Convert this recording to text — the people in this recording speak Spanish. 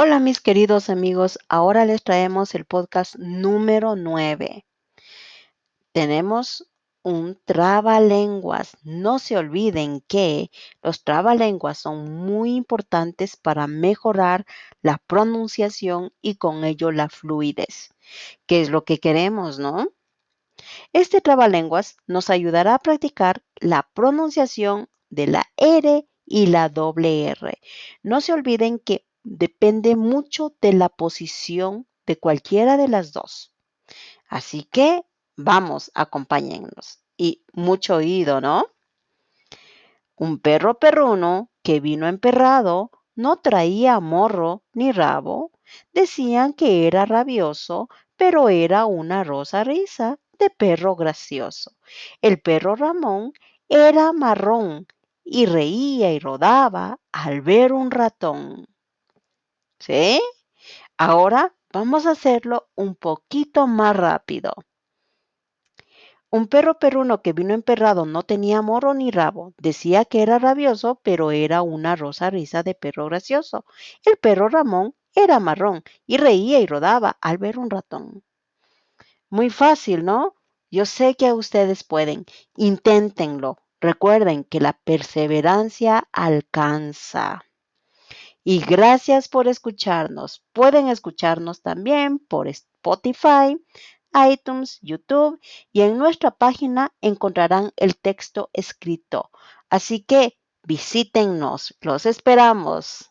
Hola mis queridos amigos, ahora les traemos el podcast número 9. Tenemos un trabalenguas. No se olviden que los trabalenguas son muy importantes para mejorar la pronunciación y con ello la fluidez, que es lo que queremos, ¿no? Este trabalenguas nos ayudará a practicar la pronunciación de la R y la doble R. No se olviden que depende mucho de la posición de cualquiera de las dos. Así que vamos, acompáñennos. Y mucho oído, ¿no? Un perro perruno que vino emperrado no traía morro ni rabo. Decían que era rabioso, pero era una rosa risa de perro gracioso. El perro Ramón era marrón y reía y rodaba al ver un ratón. ¿Sí? Ahora vamos a hacerlo un poquito más rápido. Un perro perruno que vino emperrado no tenía morro ni rabo. Decía que era rabioso, pero era una rosa risa de perro gracioso. El perro Ramón era marrón y reía y rodaba al ver un ratón. Muy fácil, ¿no? Yo sé que ustedes pueden. Inténtenlo. Recuerden que la perseverancia alcanza. Y gracias por escucharnos. Pueden escucharnos también por Spotify, iTunes, YouTube y en nuestra página encontrarán el texto escrito. Así que visítennos. Los esperamos.